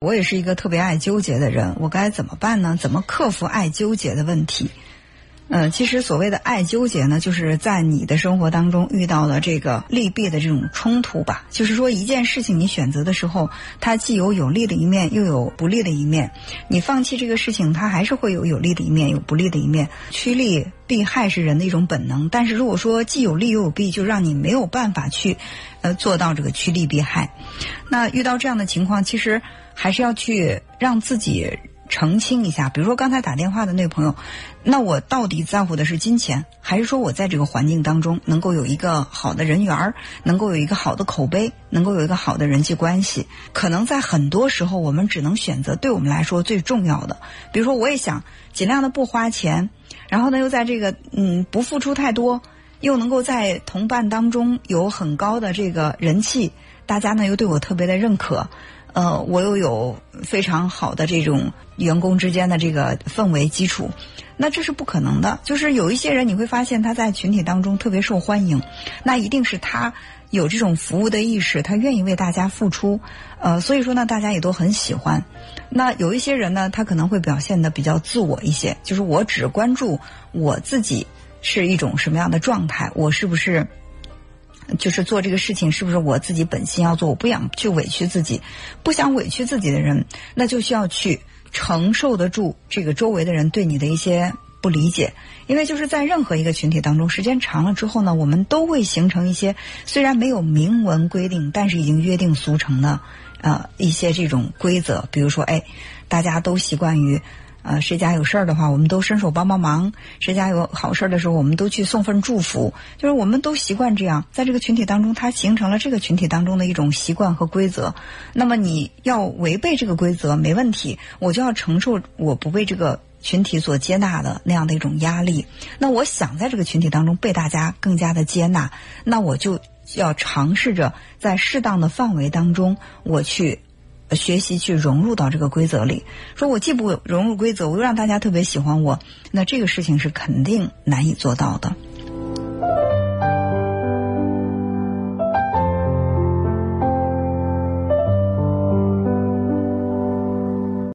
我也是一个特别爱纠结的人，我该怎么办呢？怎么克服爱纠结的问题？嗯，其实所谓的爱纠结呢，就是在你的生活当中遇到了这个利弊的这种冲突吧。就是说，一件事情你选择的时候，它既有有利的一面，又有不利的一面。你放弃这个事情，它还是会有有利的一面，有不利的一面。趋利避害是人的一种本能，但是如果说既有利又有弊，就让你没有办法去，呃，做到这个趋利避害。那遇到这样的情况，其实。还是要去让自己澄清一下，比如说刚才打电话的那个朋友，那我到底在乎的是金钱，还是说我在这个环境当中能够有一个好的人缘儿，能够有一个好的口碑，能够有一个好的人际关系？可能在很多时候，我们只能选择对我们来说最重要的。比如说，我也想尽量的不花钱，然后呢，又在这个嗯不付出太多，又能够在同伴当中有很高的这个人气，大家呢又对我特别的认可。呃，我又有非常好的这种员工之间的这个氛围基础，那这是不可能的。就是有一些人，你会发现他在群体当中特别受欢迎，那一定是他有这种服务的意识，他愿意为大家付出。呃，所以说呢，大家也都很喜欢。那有一些人呢，他可能会表现的比较自我一些，就是我只关注我自己是一种什么样的状态，我是不是。就是做这个事情，是不是我自己本心要做？我不想去委屈自己，不想委屈自己的人，那就需要去承受得住这个周围的人对你的一些不理解。因为就是在任何一个群体当中，时间长了之后呢，我们都会形成一些虽然没有明文规定，但是已经约定俗成的呃一些这种规则。比如说，哎，大家都习惯于。呃，谁家有事儿的话，我们都伸手帮帮忙；谁家有好事儿的时候，我们都去送份祝福。就是我们都习惯这样，在这个群体当中，它形成了这个群体当中的一种习惯和规则。那么你要违背这个规则没问题，我就要承受我不被这个群体所接纳的那样的一种压力。那我想在这个群体当中被大家更加的接纳，那我就要尝试着在适当的范围当中，我去。学习去融入到这个规则里，说我既不融入规则，我又让大家特别喜欢我，那这个事情是肯定难以做到的。